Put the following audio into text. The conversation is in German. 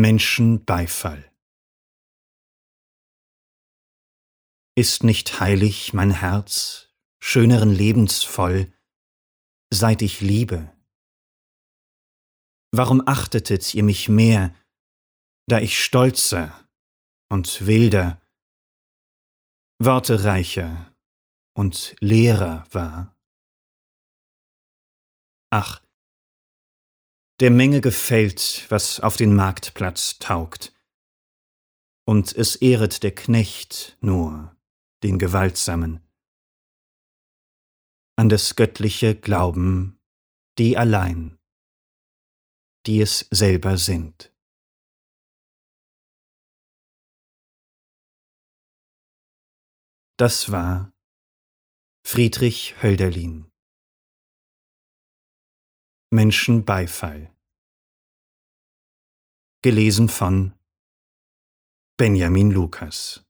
Menschenbeifall Ist nicht heilig mein Herz, schöneren Lebens voll, seit ich liebe? Warum achtetet ihr mich mehr, da ich stolzer und wilder, wortereicher und leerer war? Ach, der Menge gefällt, was auf den Marktplatz taugt, und es ehret der Knecht nur den Gewaltsamen. An das Göttliche glauben die allein, die es selber sind. Das war Friedrich Hölderlin Menschenbeifall. Gelesen von Benjamin Lukas